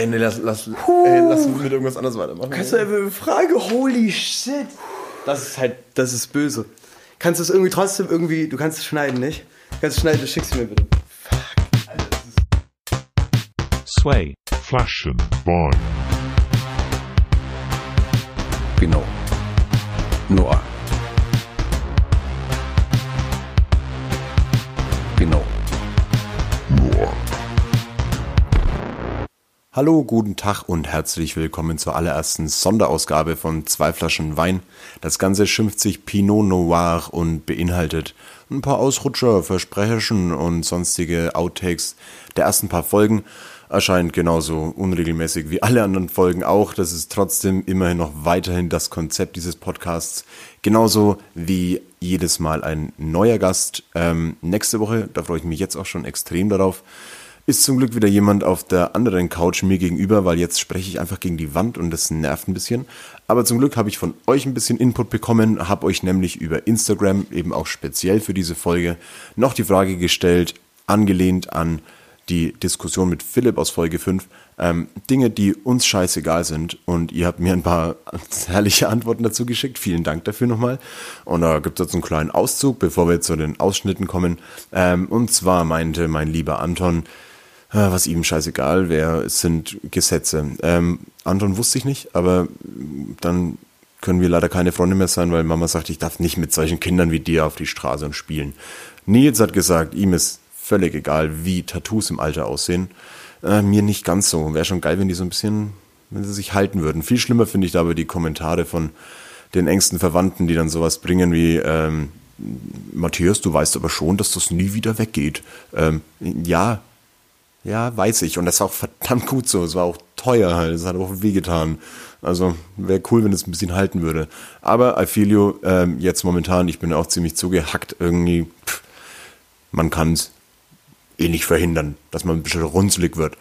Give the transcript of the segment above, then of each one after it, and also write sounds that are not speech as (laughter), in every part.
Ey, nee, lass, lass, ey, lass mit irgendwas anderes weitermachen. Kannst du eine Frage? Holy shit. Das ist halt, das ist böse. Kannst du es irgendwie trotzdem irgendwie, du kannst es schneiden, nicht? Kannst du schneiden, du schickst mir bitte. Sway, Flaschen, Wein. Genau. Noah. Genau. Hallo, guten Tag und herzlich willkommen zur allerersten Sonderausgabe von zwei Flaschen Wein. Das Ganze schimpft sich Pinot Noir und beinhaltet ein paar Ausrutscher, Versprechen und sonstige Outtakes der ersten paar Folgen. Erscheint genauso unregelmäßig wie alle anderen Folgen auch. Das ist trotzdem immerhin noch weiterhin das Konzept dieses Podcasts. Genauso wie jedes Mal ein neuer Gast. Ähm, nächste Woche, da freue ich mich jetzt auch schon extrem darauf ist zum Glück wieder jemand auf der anderen Couch mir gegenüber, weil jetzt spreche ich einfach gegen die Wand und das nervt ein bisschen. Aber zum Glück habe ich von euch ein bisschen Input bekommen, habe euch nämlich über Instagram eben auch speziell für diese Folge noch die Frage gestellt, angelehnt an die Diskussion mit Philipp aus Folge 5, ähm, Dinge, die uns scheißegal sind. Und ihr habt mir ein paar (laughs) herrliche Antworten dazu geschickt. Vielen Dank dafür nochmal. Und da gibt es jetzt einen kleinen Auszug, bevor wir zu den Ausschnitten kommen. Ähm, und zwar meinte mein lieber Anton, was ihm scheißegal wäre, es sind Gesetze. Ähm, Anton wusste ich nicht, aber dann können wir leider keine Freunde mehr sein, weil Mama sagt, ich darf nicht mit solchen Kindern wie dir auf die Straße und spielen. Nils hat gesagt, ihm ist völlig egal, wie Tattoos im Alter aussehen. Äh, mir nicht ganz so. Wäre schon geil, wenn die so ein bisschen, wenn sie sich halten würden. Viel schlimmer finde ich da aber die Kommentare von den engsten Verwandten, die dann sowas bringen wie, ähm, Matthias, du weißt aber schon, dass das nie wieder weggeht. Ähm, ja, ja, weiß ich. Und das ist auch verdammt gut so. Es war auch teuer halt. Es hat auch wehgetan. Also wäre cool, wenn es ein bisschen halten würde. Aber you, ähm, jetzt momentan, ich bin auch ziemlich zugehackt irgendwie. Pff, man kann es eh nicht verhindern, dass man ein bisschen runzlig wird.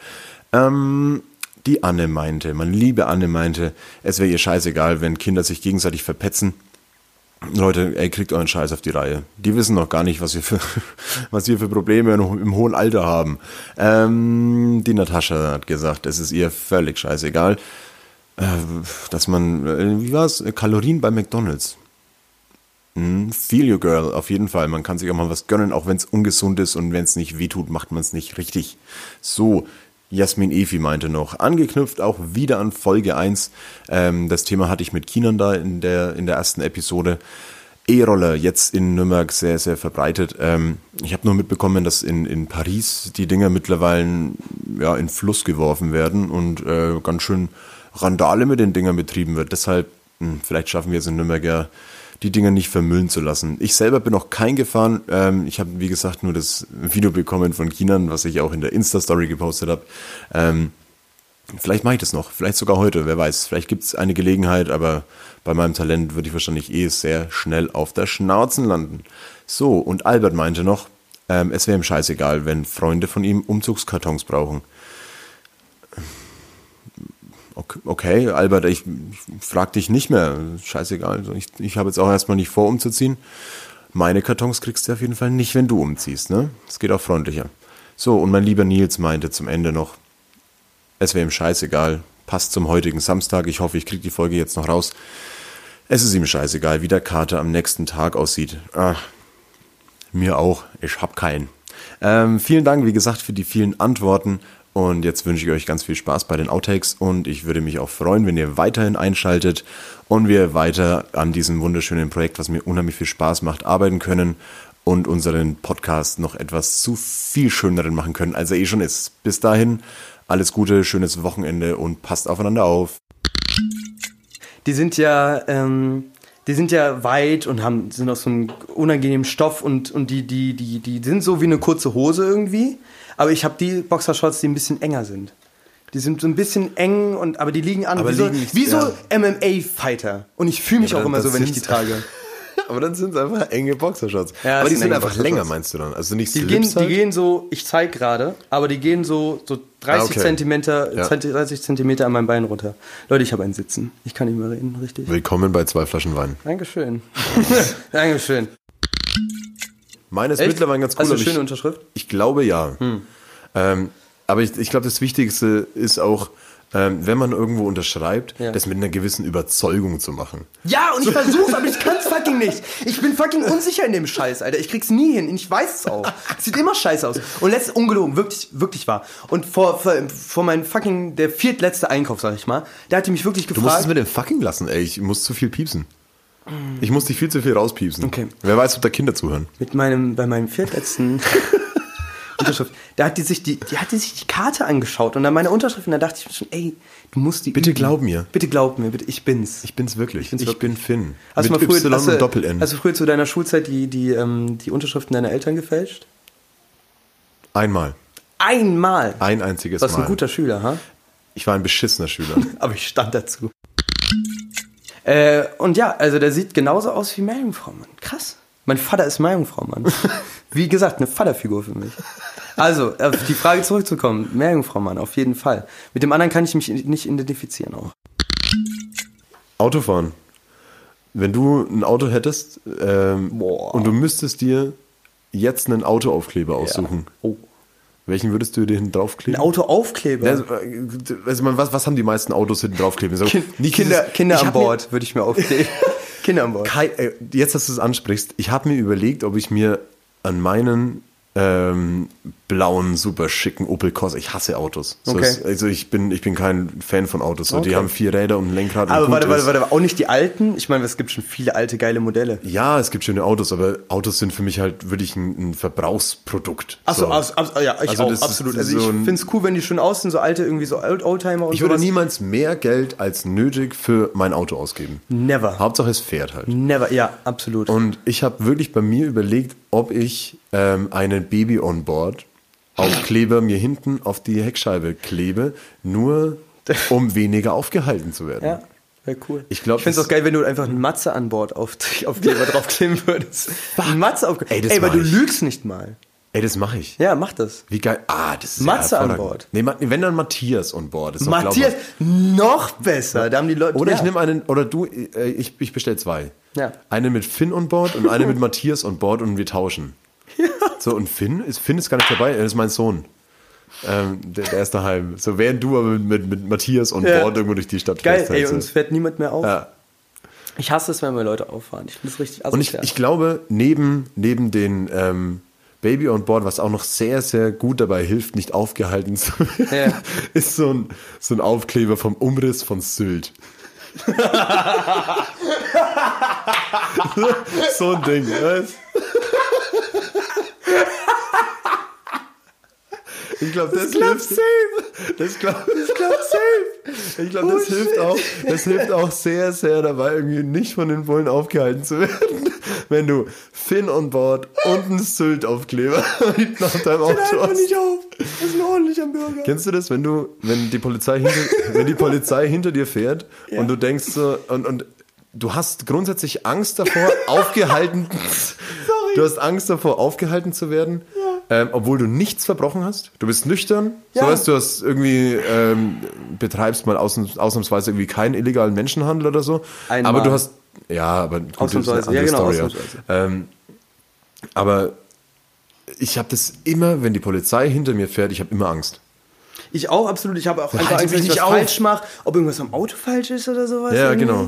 Ähm, die Anne meinte, meine liebe Anne meinte, es wäre ihr scheißegal, wenn Kinder sich gegenseitig verpetzen Leute, ey, kriegt euren Scheiß auf die Reihe. Die wissen noch gar nicht, was wir für, (laughs) was wir für Probleme im hohen Alter haben. Ähm, die Natascha hat gesagt, es ist ihr völlig scheißegal, äh, dass man, äh, wie war's, Kalorien bei McDonalds. Hm, feel you girl, auf jeden Fall. Man kann sich auch mal was gönnen, auch wenn es ungesund ist und wenn es nicht wehtut, macht man es nicht richtig. So, Jasmin Efi meinte noch, angeknüpft auch wieder an Folge 1. Ähm, das Thema hatte ich mit Kinan da in der, in der ersten Episode. E-Roller jetzt in Nürnberg sehr, sehr verbreitet. Ähm, ich habe nur mitbekommen, dass in, in Paris die Dinger mittlerweile ja, in Fluss geworfen werden und äh, ganz schön Randale mit den Dingern betrieben wird. Deshalb, mh, hm, vielleicht schaffen wir es in Nürnberg ja die Dinger nicht vermüllen zu lassen. Ich selber bin noch kein gefahren. Ähm, ich habe, wie gesagt, nur das Video bekommen von Kinan, was ich auch in der Insta-Story gepostet habe. Ähm, vielleicht mache ich das noch, vielleicht sogar heute, wer weiß. Vielleicht gibt es eine Gelegenheit, aber bei meinem Talent würde ich wahrscheinlich eh sehr schnell auf der Schnauzen landen. So, und Albert meinte noch, ähm, es wäre ihm scheißegal, wenn Freunde von ihm Umzugskartons brauchen. Okay, Albert, ich, ich frag dich nicht mehr, scheißegal. Also ich, ich habe jetzt auch erstmal nicht vor, umzuziehen. Meine Kartons kriegst du auf jeden Fall nicht, wenn du umziehst, ne? Es geht auch freundlicher. So, und mein lieber Nils meinte zum Ende noch, es wäre ihm scheißegal, passt zum heutigen Samstag, ich hoffe, ich kriege die Folge jetzt noch raus. Es ist ihm scheißegal, wie der Kater am nächsten Tag aussieht. Ach, mir auch, ich hab keinen. Ähm, vielen Dank, wie gesagt, für die vielen Antworten. Und jetzt wünsche ich euch ganz viel Spaß bei den Outtakes und ich würde mich auch freuen, wenn ihr weiterhin einschaltet und wir weiter an diesem wunderschönen Projekt, was mir unheimlich viel Spaß macht, arbeiten können und unseren Podcast noch etwas zu viel schöneren machen können, als er eh schon ist. Bis dahin, alles Gute, schönes Wochenende und passt aufeinander auf. Die sind ja, ähm, die sind ja weit und haben, sind aus so einem unangenehmen Stoff und, und die, die, die, die sind so wie eine kurze Hose irgendwie. Aber ich habe die Boxershorts, die ein bisschen enger sind. Die sind so ein bisschen eng und aber die liegen an aber wie, so, liegen nicht, wie so ja. MMA-Fighter. Und ich fühle mich Ja, auch immer so, wenn ich die trage. (laughs) Aber dann sind es einfach enge Boxershorts. Ja, aber die sind einfach länger, meinst du dann? Also nicht Die gehen, die halt? gehen so, ich zeig gerade, aber die gehen so, so 30 Ah, okay. Zentimeter, Ja. 30 Zentimeter an meinem Bein runter. Leute, ich habe ein Sitzen. Ich kann nicht mehr reden, richtig. Willkommen bei zwei Flaschen Wein. Dankeschön. (laughs) Dankeschön. Meine ist Echt? mittlerweile ganz cool. Hast du eine schöne ich, Unterschrift? ich glaube ja. Ähm, aber ich, ich glaube, das Wichtigste ist auch, ähm, wenn man irgendwo unterschreibt, Ja. das mit einer gewissen Überzeugung zu machen. Ja, und ich versuch's, aber ich kann's fucking nicht. Ich bin fucking unsicher in dem Scheiß, Alter. Ich krieg's nie hin. Ich weiß es auch. Es sieht immer scheiße aus. Und letztes ungelogen, wirklich, wirklich wahr. Und vor, vor, vor meinem fucking, der viertletzte Einkauf, sag ich mal, der hatte mich wirklich Du musst es gefragt. mit dem fucking lassen, ey. Ich muss zu viel piepsen. Ich muss dich viel zu viel rauspiepsen. Okay. Wer weiß, ob da Kinder zuhören. mit meinem, bei meinem viertletzten (laughs) Unterschrift, da hat die sich die, die hat die sich die Karte angeschaut und dann meine Unterschrift und da dachte ich mir schon, ey, du musst die Bitte üben. glaub mir. Bitte glaub mir, bitte, ich bin's. Ich bin's wirklich. Ich, bin's wirklich. bin Finn. Hast du mal früher, hast und Doppel-N. Hast du früher zu deiner Schulzeit die, die, ähm, die Unterschriften deiner Eltern gefälscht? Einmal. Einmal. Ein einziges Du warst Mal. ein guter Schüler, ha? ich war ein beschissener Schüler. (laughs) Aber ich stand dazu. Äh, und ja, also der sieht genauso aus wie Meerjungfrau, Mann. Krass. Mein Vater ist Meerjungfrau, Mann. (laughs) Wie gesagt, eine Vaterfigur für mich. Also, auf die Frage zurückzukommen. Meerjungfrau, Mann, auf jeden Fall. Mit dem anderen kann ich mich nicht identifizieren auch. Autofahren. Wenn du ein Auto hättest ähm, und du müsstest dir jetzt einen Autoaufkleber aussuchen, Oh. Welchen würdest du dir hinten Ein draufkleben? Autoaufkleber. Ja, also, äh, also man, was, was haben die meisten Autos hinten draufkleben? So, kind, Kinder, dieses- Kinder an Bord würde ich mir aufkleben. (laughs) Kinder an Bord. Kai, äh, jetzt, dass du es ansprichst, ich habe mir überlegt, ob ich mir an meinen ähm, blauen, super schicken Opel Corsa, ich hasse Autos. So Okay. ist, also ich bin, ich bin kein Fan von Autos. So, Okay. Die haben vier Räder und ein Lenkrad. und Aber gut warte, warte, ist. warte, auch nicht die alten? Ich meine, es gibt schon viele alte, geile Modelle. Ja, es gibt schöne Autos, aber Autos sind für mich halt wirklich ein, ein Verbrauchsprodukt. Achso, So. abs, abs, ja, ich Also auch, absolut. so Also ich finde es cool, wenn die schön aussehen, so alte, irgendwie so Old Oldtimer und Ich würde sowas. niemals mehr Geld als nötig für mein Auto ausgeben. Never. Hauptsache es fährt halt. Never, ja, absolut. Und ich habe wirklich bei mir überlegt, ob ich ähm, einen Baby on Board Aufkleber mir hinten auf die Heckscheibe klebe, nur (laughs) um weniger aufgehalten zu werden. ja, wäre cool. Ich glaub, ich finde es auch geil, wenn du einfach einen Matze an Bord auf, auf Kleber (laughs) draufkleben würdest. Ein Matze auf Ey, das Ey, aber du ich. lügst nicht mal. Ey, das mache ich. Ja, mach das. Wie geil. Ah, das ist Matze ja an. Bord. Nee, wenn dann Matthias on Board. Ist Matthias, noch besser. Da haben die Leute. Oder ja. ich nehme einen, oder du, äh, ich, ich bestelle zwei. Ja. Eine mit Finn on Board und eine mit (laughs) Matthias on Board und wir tauschen. (laughs) So, und Finn ist, Finn ist gar nicht dabei, er ist mein Sohn. Ähm, der, der ist daheim. So, während du aber mit, mit, mit Matthias on Ja. Board irgendwo durch die Stadt Geil, fährst. ey, halt so. uns fährt niemand mehr auf. Ja. Ich hasse es, wenn wir Leute auffahren. Ich finde es richtig Und ich, ich glaube, neben, neben den ähm, Baby on Board, was auch noch sehr, sehr gut dabei hilft, nicht aufgehalten zu werden, Ja. (laughs) ist so ein, so ein Aufkleber vom Umriss von Sylt. (laughs) so ein Ding. weißt? Ich glaube, das, hilft safe. Das glaube ich glaub safe. Ich glaube, das Oh, hilft shit. auch. Das hilft auch sehr, sehr dabei, irgendwie nicht von den Bullen aufgehalten zu werden. Wenn du Finn on Board und einen Sylt-Aufkleber hinten auf (laughs) deinem Auto einfach hast. nicht auf. Das ist ein ordentlicher Bürger. Kennst du das, wenn du, wenn die Polizei hinter, wenn die Polizei hinter dir fährt Ja. und du denkst so, und, und du hast grundsätzlich Angst davor, (laughs) aufgehalten, du hast Angst davor, aufgehalten zu werden, ähm, obwohl du nichts verbrochen hast. Du bist nüchtern, Ja. so weißt du, hast irgendwie, ähm, betreibst mal ausnahms, ausnahmsweise irgendwie keinen illegalen Menschenhandel oder so. Einmal. Aber du hast, ja, aber gut, Ausnahmsweise. Ja, genau, Story, ausnahmsweise. Ähm, aber ich habe das immer, wenn die Polizei hinter mir fährt, ich habe immer Angst. Ich auch, absolut. Ich habe auch einfach Angst, mich ich nicht was auf. falsch mache. Ob irgendwas am Auto falsch ist oder sowas. Ja, irgendwie. genau.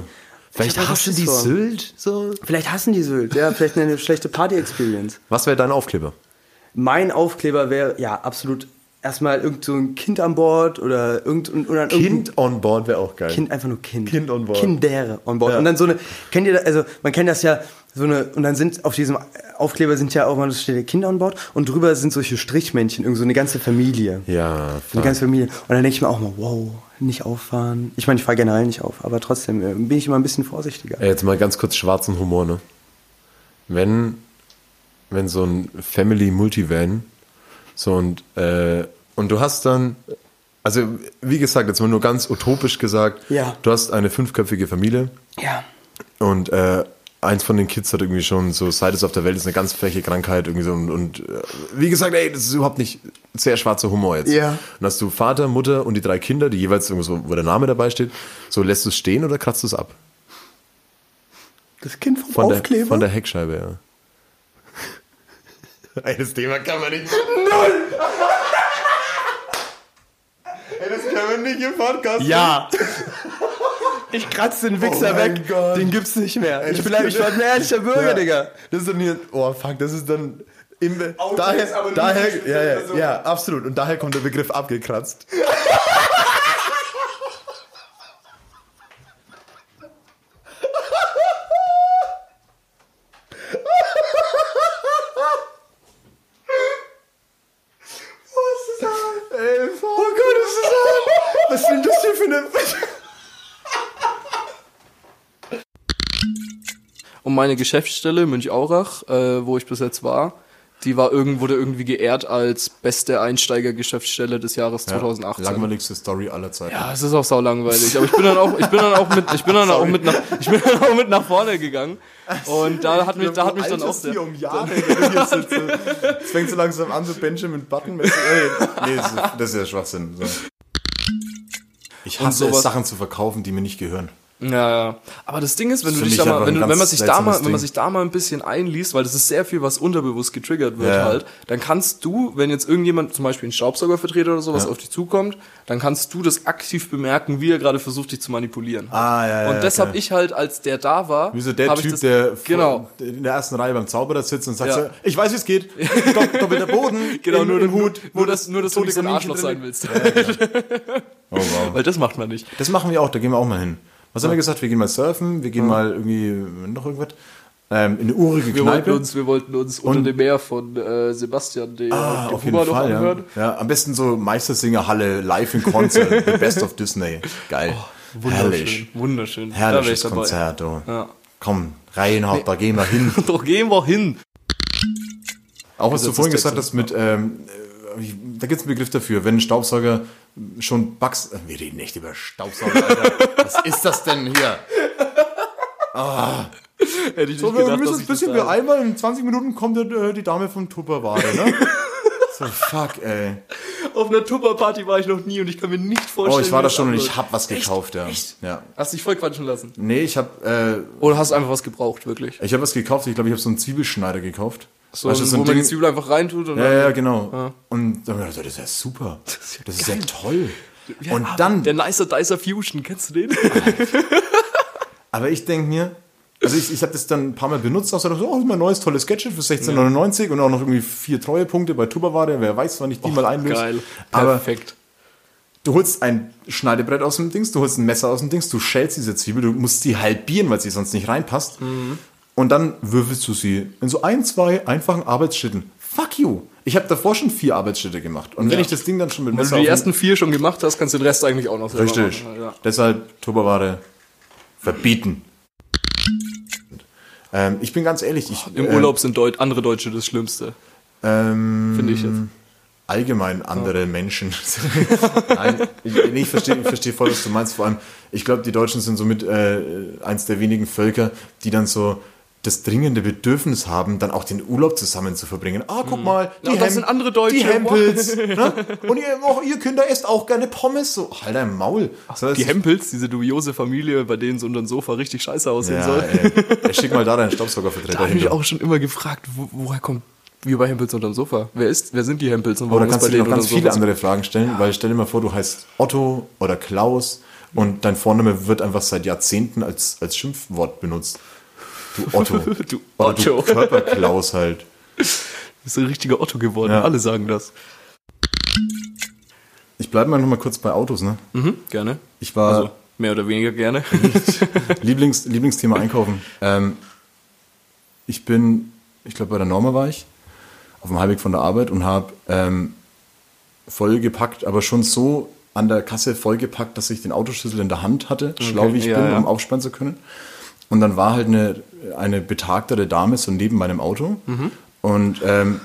Ich Vielleicht hassen die vor. Sylt so. Vielleicht hassen die Sylt. Ja, vielleicht eine schlechte Party-Experience. Was wäre dein Aufkleber? Mein Aufkleber wäre, ja, absolut erstmal irgend so ein Kind an Bord oder irgend, oder irgendein Kind on board wäre auch geil. Kind, einfach nur Kind. Kind on board. Kindere on board. Ja. Und dann so eine, kennt ihr das, also man kennt das ja, so eine, und dann sind auf diesem Aufkleber sind ja auch mal, das steht ja Kinder on board und drüber sind solche Strichmännchen, irgend so eine ganze Familie. Ja, Eine fuck. ganze Familie. Und dann denke ich mir auch mal, wow, nicht auffahren. Ich meine, ich fahre generell nicht auf, aber trotzdem äh, bin ich immer ein bisschen vorsichtiger. Ey, Jetzt mal ganz kurz schwarzen Humor, ne? Wenn, wenn so ein Family Multivan so und, äh, und du hast dann, also wie gesagt, jetzt mal nur ganz utopisch gesagt, Ja. du hast eine fünfköpfige Familie Ja. und äh, eins von den Kids hat irgendwie schon so, seit es auf der Welt ist, eine ganz freche Krankheit irgendwie so und, und äh, wie gesagt, ey, das ist überhaupt nicht sehr schwarzer Humor jetzt. Ja. Und hast du Vater, Mutter und die drei Kinder, die jeweils irgendwo so, wo der Name dabei steht, so lässt du es stehen oder kratzt du es ab? Das Kind vom Von der, Aufkleber? von der Heckscheibe, ja. (laughs) Ey, das Thema kann man nicht. Können wir nicht im Podcast? Ja. Ich kratze den Wichser Oh weg. Gott. Den gibt's nicht mehr. Ich das bin, ich bin ein ehrlicher Bürger, Ja. Digga. Das ist dann hier, oh fuck, das ist dann im, daher, ist aber nicht daher, ja, ja, so. ja, absolut. Und daher kommt der Begriff abgekratzt. Ey, fuck. Oh Gott, das ist Was ist denn das hier für eine... Und meine Geschäftsstelle Münch-Aurach, äh, wo ich bis jetzt war, die war irgend, wurde irgendwie geehrt als beste Einsteigergeschäftsstelle des Jahres 2018. Langweiligste Story aller Zeiten. Ja, es ist auch sau langweilig. Aber ich bin dann auch, ich bin dann auch mit, ich bin dann (laughs) auch mit nach, ich bin dann auch mit nach vorne gegangen. Und da hat mich, da hat mich dann auch der, um Jahre. Jetzt fängt so langsam an, so Benjamin Button. Nee, nee das, ist, das ist ja Schwachsinn. So. Ich hasse es, Sachen zu verkaufen, die mir nicht gehören. Ja, ja. Aber das Ding ist, wenn Das du dich da mal, wenn, du, wenn man sich da mal, seltsames wenn man Ding. sich da mal ein bisschen einliest, weil das ist sehr viel, was unterbewusst getriggert wird Ja, ja. halt, dann kannst du, wenn jetzt irgendjemand, zum Beispiel ein Staubsaugervertreter oder sowas Ja. auf dich zukommt, dann kannst du das aktiv bemerken, wie er gerade versucht, dich zu manipulieren. Ah, ja, ja. Und das okay. habe ich halt, als der da war. Wie so der Typ, das, der genau. in der ersten Reihe beim Zauberer sitzt und sagt Ja. so, ich weiß, wie es geht. (laughs) Dopp- Doppelter Boden, Genau, im, nur, im nur, Hut. nur, dass, nur, dass du nicht so ein Arschloch drin. sein willst. (laughs) Oh, wow. Weil das macht man nicht. Das machen wir auch, da gehen wir auch mal hin. Was haben wir gesagt? Wir gehen mal surfen, wir gehen mal irgendwie noch irgendwas. Ähm, in eine urige Wir wollten Kneipe. uns, wir wollten uns unter Und- dem Meer von äh, Sebastian, den Ah, auf jeden Huber noch Fall, ja. anhören. ja. Am besten so Meistersingerhalle live in Konzert, (laughs) The Best of Disney. Geil. Herrlich. Wunderschön. Wunderschön. Da wär ich Herrliches dabei. Konzert, du. Ja. Komm, Reinhard, da gehen wir hin. (laughs) Doch gehen wir hin. Auch was du vorhin Gesetzestext gesagt hast mit, ähm, äh, da gibt es einen Begriff dafür, wenn ein Staubsauger schon Bugs, äh, wir reden echt über Staubsauger, Alter. was (laughs) ist das denn hier? Hätte ich So, nicht wir gedacht, müssen uns ein bisschen beeilen, weil in 20 Minuten kommt äh, die Dame vom Tupperware, ne? (laughs) so, fuck, ey. Auf einer Tupper-Party war ich noch nie und ich kann mir nicht vorstellen. Oh, ich war da das schon und ich hab was gekauft, ja. ja. Hast dich voll quatschen lassen. Nee, ich hab, äh, Oder hast einfach was gebraucht, wirklich? ich hab was gekauft, ich glaube, ich habe so einen Zwiebelschneider gekauft. So, Weißt du, so wo man die Ding- Zwiebel einfach reintut und Ja, dann, ja, genau. Und dann hab ich gedacht, das ist ja super. Das ist ja, toll. und dann, Der Nicer Dicer Fusion, kennst du den? (laughs) aber ich denk mir, also ich, ich habe das dann ein paar Mal benutzt, auch so, oh, das ist mein neues tolles Gadget für 16,99 und auch noch irgendwie vier Treuepunkte bei Tupperware. Wer weiß, wann ich die mal einlöse. Geil. Aber Perfekt. du holst ein Schneidebrett aus dem Dings, du holst ein Messer aus dem Dings, du schälst diese Zwiebel, du musst sie halbieren, weil sie sonst nicht reinpasst. Und dann würfelst du sie in so ein, zwei einfachen Arbeitsschritten. Fuck you. Ich habe davor schon vier Arbeitsschritte gemacht. Und wenn Ja. ich das Ding dann schon mit Wenn Messer du die ersten vier schon gemacht hast, kannst du den Rest eigentlich auch noch Richtig. Ja. Deshalb Tupperware verbieten. Ähm, ich bin ganz ehrlich, ich, Im äh, Urlaub sind Deut andere Deutsche das Schlimmste, ähm, finde ich jetzt. allgemein andere Menschen. (laughs) Nein, ich, ich verstehe ich versteh voll, was du meinst. Vor allem, ich glaube, die Deutschen sind somit äh, eins der wenigen Völker, die dann so das dringende Bedürfnis haben, dann auch den Urlaub zusammen zu verbringen. Ah, guck mal, die, Ja, das sind andere Deutsche. die Hempels. (laughs) ne? Und ihr, auch ihr Kinder esst auch gerne Pommes. So, halt dein Maul. So, Die Hempels, diese dubiose Familie, bei denen so unter dem Sofa richtig scheiße aussehen ja, soll. ey. Schick mal da deinen Staubsaugervertreter (laughs) Da habe ich hin. mich auch schon immer gefragt, wo, woher kommt, wie bei Hempels unterm Sofa? Wer ist, wer sind die Hempels und Oder warum ist kannst bei du dir noch ganz viele Sofa? andere Fragen stellen, weil stell dir mal vor, du heißt Otto oder Klaus und dein Vorname wird einfach seit Jahrzehnten als, als Schimpfwort benutzt. Du Otto. (laughs) Du Oder Otto. du Körperklaus halt. Du bist ein richtiger Otto geworden, Ja. alle sagen das. Ich bleibe mal noch mal kurz bei Autos, ne? Mhm, gerne. Ich war Also, mehr oder weniger gerne. (laughs) Lieblings, Lieblingsthema Einkaufen. Ähm, ich bin, ich glaube bei der Norma war ich, auf dem Heimweg von der Arbeit und habe ähm, vollgepackt, aber schon so an der Kasse vollgepackt, dass ich den Autoschlüssel in der Hand hatte, schlau wie ich ja, bin, ja. um aufspannen zu können. Und dann war halt eine, eine betagtere Dame so neben meinem Auto. Mhm. Und ähm,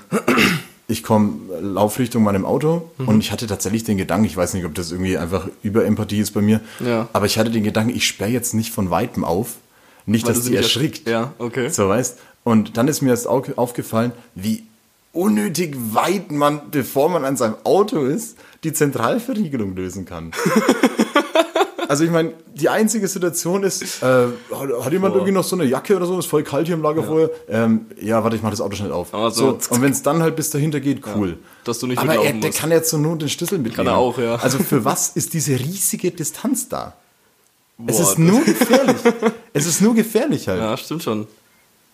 ich komme Laufrichtung meinem Auto Mhm. und ich hatte tatsächlich den Gedanken, ich weiß nicht, ob das irgendwie einfach Überempathie ist bei mir, Ja. aber ich hatte den Gedanken, ich sperre jetzt nicht von Weitem auf, nicht, Weil dass nicht erschrickt. Ja, okay. So weißt. Und dann ist mir erst au- aufgefallen, wie unnötig weit man, bevor man an seinem Auto ist, die Zentralverriegelung lösen kann. (laughs) Also ich meine, die einzige Situation ist, äh, hat, hat jemand irgendwie noch so eine Jacke oder so, ist voll kalt hier im Lagerfeuer? Ja, ähm, ja warte, ich mach das Auto schnell auf. Aber so, und wenn es dann halt bis dahinter geht, cool. dass du nicht Aber er, der kann jetzt so nur den Schlüssel mitnehmen. er auch, ja. Also für was ist diese riesige Distanz da? es Boah, ist das- nur gefährlich. es ist nur gefährlich halt. Ja, stimmt schon.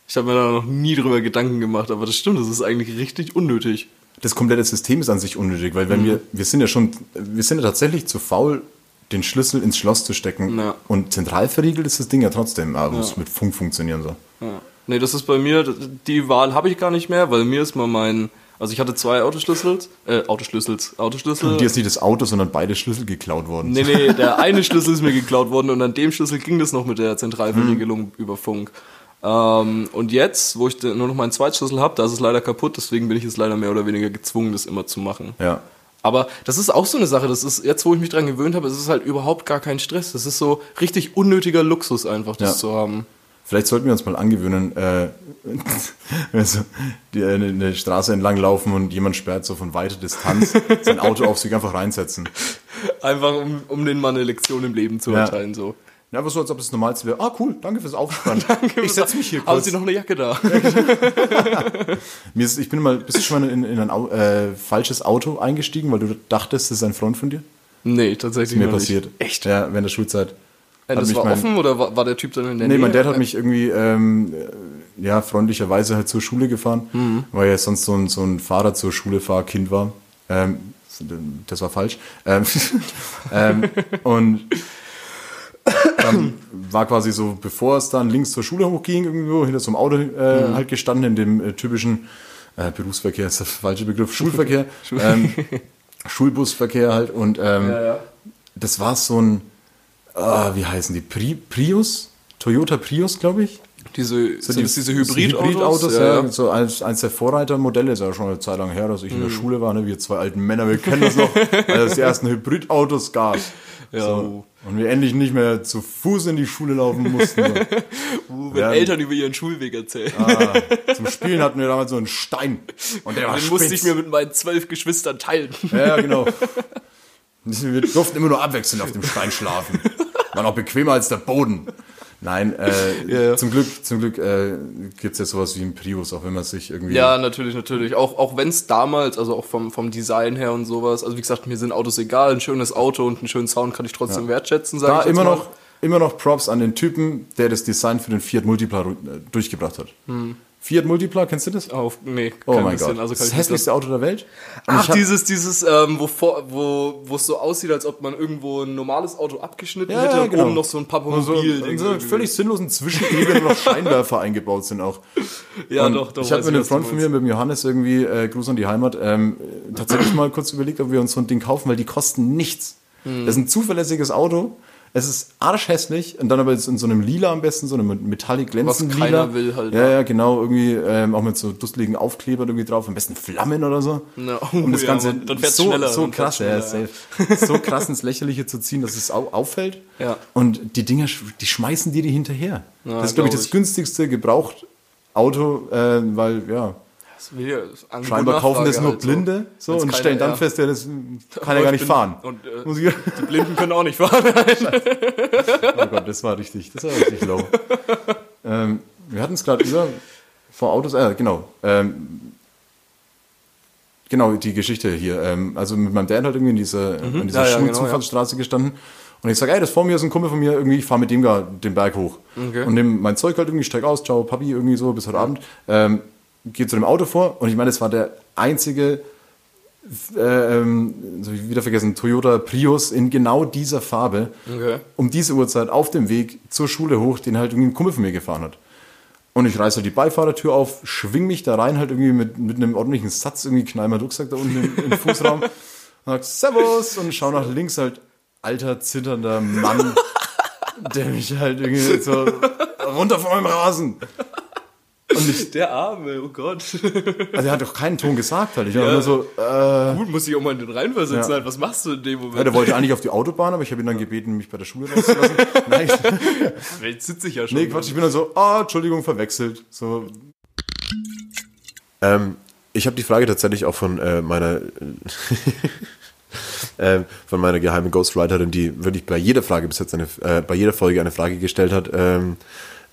Ich habe mir da noch nie drüber Gedanken gemacht, aber das stimmt, das ist eigentlich richtig unnötig. Das komplette System ist an sich unnötig, weil wenn wir, wir sind ja schon, wir sind ja tatsächlich zu faul, den Schlüssel ins Schloss zu stecken. Ja. Und zentral verriegelt ist das Ding ja trotzdem, aber muss mit Funk funktionieren so. Ja. Nee, das ist bei mir, die Wahl habe ich gar nicht mehr, weil mir ist mal mein, also ich hatte zwei Autoschlüssel, äh, Autoschlüssels, Autoschlüssel. Dir ist nicht das Auto, sondern beide Schlüssel geklaut worden. Nee, nee, (laughs) der eine Schlüssel ist mir geklaut worden und an dem Schlüssel ging das noch mit der Zentralverriegelung Mhm. über Funk. Ähm, und jetzt, wo ich nur noch meinen Zweitschlüssel habe, da ist es leider kaputt, deswegen bin ich jetzt leider mehr oder weniger gezwungen, das immer zu machen. Ja. Aber das ist auch so eine Sache, das ist jetzt, wo ich mich dran gewöhnt habe, es ist halt überhaupt gar kein Stress. Das ist so richtig unnötiger Luxus einfach, das Ja. zu haben. Vielleicht sollten wir uns mal angewöhnen, äh, (laughs) also die, eine, eine Straße entlang laufen und jemand sperrt so von weiter Distanz sein Auto auf sich einfach reinsetzen. (laughs) Einfach um, um den mal eine Lektion im Leben zu Ja. erteilen, so. Ja, aber so, als ob es das Normalste wäre. Ah, cool, danke fürs Aufspannen. (laughs) ich setze mich hier Haben kurz. Sie noch eine Jacke da? (laughs) Mir ist, ich bin mal, bist du schon mal in, in ein äh, falsches Auto eingestiegen, weil du dachtest, das ist ein Freund von dir? nee, tatsächlich Mir noch passiert. Nicht. Echt? Ja, während der Schulzeit. Äh, Hat das war mein- offen oder war, war der Typ dann in der Nee, Nähe? mein Dad hat mich irgendwie ähm, äh, ja, freundlicherweise halt zur Schule gefahren, Mhm. weil er sonst so ein, so ein Fahrer zur Schule Fahrkind war. Ähm, das war falsch. Ähm, (laughs) ähm, und dann war quasi so, bevor es dann links zur Schule hochging, irgendwo hinter so einem Auto äh, Mhm. halt gestanden, in dem äh, typischen äh, Berufsverkehr ist der falsche Begriff, (laughs) Schulverkehr, ähm, (laughs) Schulbusverkehr halt. Und ähm, Ja, ja. das war so ein, ah, wie heißen die, Pri Prius? Toyota Prius, glaube ich. Diese, So sind das diese Hybridautos? Hybridautos, ja, ja, so eins, eins der Vorreitermodelle, ist ja schon eine Zeit lang her, dass ich in Mhm. der Schule war, ne? wir zwei alten Männer, wir kennen das noch, (laughs) als es die ersten Hybridautos gab. Ja. So. Und wir endlich nicht mehr zu Fuß in die Schule laufen mussten. (laughs) Uh, wenn Ja. Eltern über ihren Schulweg erzählen. ah, zum Spielen hatten wir damals so einen Stein. Und der war Den musste ich mir mit meinen zwölf Geschwistern teilen. Ja, genau. (laughs) Wir durften immer nur abwechselnd auf dem Stein schlafen. War noch bequemer als der Boden. Nein, äh, (laughs) Ja, ja. zum Glück, zum Glück äh, gibt es ja sowas wie ein Prius, auch wenn man sich irgendwie. Ja, natürlich, natürlich. Auch, auch wenn es damals, also auch vom, vom Design her und sowas, also wie gesagt, mir sind Autos egal, ein schönes Auto und einen schönen Sound kann ich trotzdem wertschätzen, sag da ich jetzt immer mal. noch, immer noch Props an den Typen, der das Design für den Fiat Multipla äh, durchgebracht hat. Fiat Multipla, kennst du das? Auf, nee, Oh mein Gott. Also das hässlichste Auto der Welt. Und Ach, dieses, dieses, ähm, wo, wo, wo es so aussieht, als ob man irgendwo ein normales Auto abgeschnitten hätte und oben noch so ein Und so, so völlig sinnlosen Zwischenebene noch Scheinwerfer (laughs) eingebaut sind auch. Ja, Und doch, doch. Ich habe mit einem Freund von mir, mit dem Johannes irgendwie, äh, Gruß an die Heimat, ähm, tatsächlich mal kurz überlegt, ob wir uns so ein Ding kaufen, weil die kosten nichts. Hm. Das ist ein zuverlässiges Auto. Es ist arschhässlich und dann aber jetzt in so einem Lila am besten, so einem metallic glänzend Was Lila. keiner will halt, Ja, ja. ja, genau, irgendwie ähm, auch mit so dusseligen Aufklebern irgendwie drauf, am besten Flammen oder so. Na, oh, um das ja, Ganze Mann, dann so, schneller, so dann krass, ja, safe. so krass ins Lächerliche zu ziehen, dass es au auffällt. Ja. Und die Dinger, die schmeißen dir die hinterher. Ja, das ist, glaube ich, glaub das ich. günstigste Gebrauchtauto, äh, weil, ja, Das will ja- das scheinbar kaufen das nur halt so. Blinde so, Wenn's und stellen dann ja. fest, ja, das kann ja (laughs) gar ich nicht bin- fahren. Und äh, Muss ich, die Blinden können auch nicht fahren. (laughs) oh Gott, das war richtig, das war richtig low. ähm, wir hatten es gerade über, vor Autos, äh, genau, ähm, genau, die Geschichte hier. Ähm, also mit meinem Dad halt irgendwie in dieser, in dieser Mhm. Ja, genau, Schulzufahrtsstraße gestanden. Und ich sage, ey, das vor mir ist ein Kumpel von mir, irgendwie, ich fahre mit dem da den Berg hoch. Okay. Und nehme mein Zeug halt irgendwie, steig aus, ciao, Papi, irgendwie so, bis heute Abend. Ähm, geht zu dem Auto vor und ich meine, das war der einzige, äh, ähm, ich wieder vergessen, Toyota Prius in genau dieser Farbe, Okay. um diese Uhrzeit auf dem Weg zur Schule hoch, den halt irgendwie ein Kumpel von mir gefahren hat. Und ich reiße halt die Beifahrertür auf, schwing mich da rein, halt irgendwie mit, mit einem ordentlichen Satz, irgendwie knall meinen Rucksack da unten im, im (laughs) Fußraum, sag Servus und schau nach links halt, alter, zitternder Mann, der mich halt irgendwie so (laughs) runter von meinem Rasen. Und ich, Der Arme, oh Gott. also er hat doch keinen Ton gesagt halt. Ich war immer so, äh, Gut, muss ich auch mal in den reinversetzen. Ja. Halt. Was machst du in dem Moment? ja, der wollte eigentlich auf die Autobahn, aber ich habe ihn dann gebeten, mich bei der Schule rauszulassen. (laughs) Nein, Jetzt sitze ich ja schon. nee, Quatsch, ich bin dann so, ah, Entschuldigung, verwechselt. So. Ähm, ich habe die Frage tatsächlich auch von äh, meiner (laughs) ähm, von meiner geheimen Ghostwriterin, die wirklich bei jeder Frage bis jetzt eine, äh, bei jeder Folge eine Frage gestellt hat, ähm,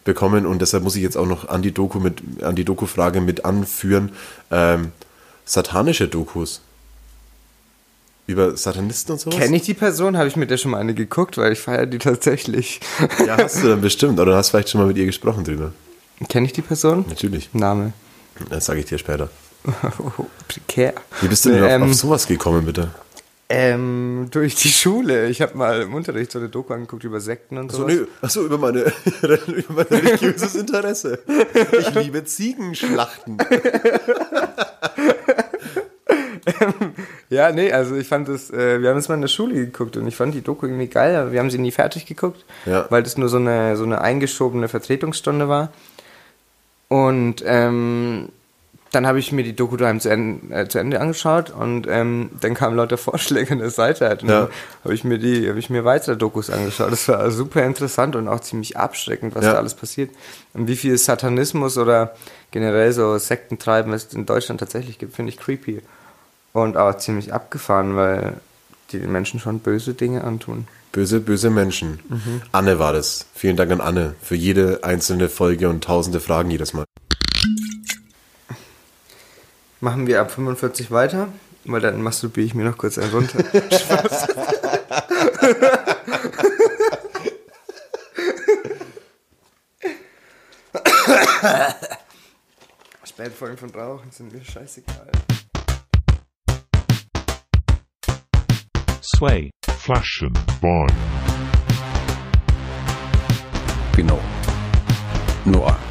bekommen und deshalb muss ich jetzt auch noch an die Doku mit, an die Doku-Frage mit anführen. Ähm, satanische Dokus. Über Satanisten und sowas? Kenne ich die Person? Habe ich mit der schon mal eine geguckt, weil ich feiere die tatsächlich. Ja, hast du dann bestimmt, oder hast vielleicht schon mal mit ihr gesprochen drüber. Kenne ich die Person? Natürlich. Name. Das sage ich dir später. (laughs) Oh, prekär. Wie bist du denn Ähm, auf, auf sowas gekommen, bitte? Ähm, durch die Schule. Ich habe mal im Unterricht so eine Doku angeguckt über Sekten und so. Achso, achso über, meine, (laughs) über mein religiöses Interesse. Ich liebe Ziegenschlachten. (laughs) Ja, nee, also ich fand das, äh, wir haben es mal in der Schule geguckt und ich fand die Doku irgendwie geil, aber wir haben sie nie fertig geguckt, Ja. weil das nur so eine, so eine eingeschobene Vertretungsstunde war. Und ähm, dann habe ich mir die Doku daheim zu Ende, äh, zu Ende angeschaut und ähm, dann kamen lauter (laughs) Vorschläge an der Seite halt. Und Ja. dann habe ich mir die, habe ich mir weitere Dokus angeschaut. Das war super interessant und auch ziemlich abschreckend, was Ja. da alles passiert. Und wie viel Satanismus oder generell so Sektentreiben es in Deutschland tatsächlich gibt, finde ich creepy. Und auch ziemlich abgefahren, weil die den Menschen schon böse Dinge antun. Böse, böse Menschen. Anne war das. Vielen Dank an Anne für jede einzelne Folge und tausende Fragen jedes Mal. Machen wir ab 45 weiter, weil dann masturbiere ich mir noch kurz einen runter. (laughs) Spätfolgen von Rauchen sind mir scheißegal. Sway, Flaschen, Boy. Genau. Noah.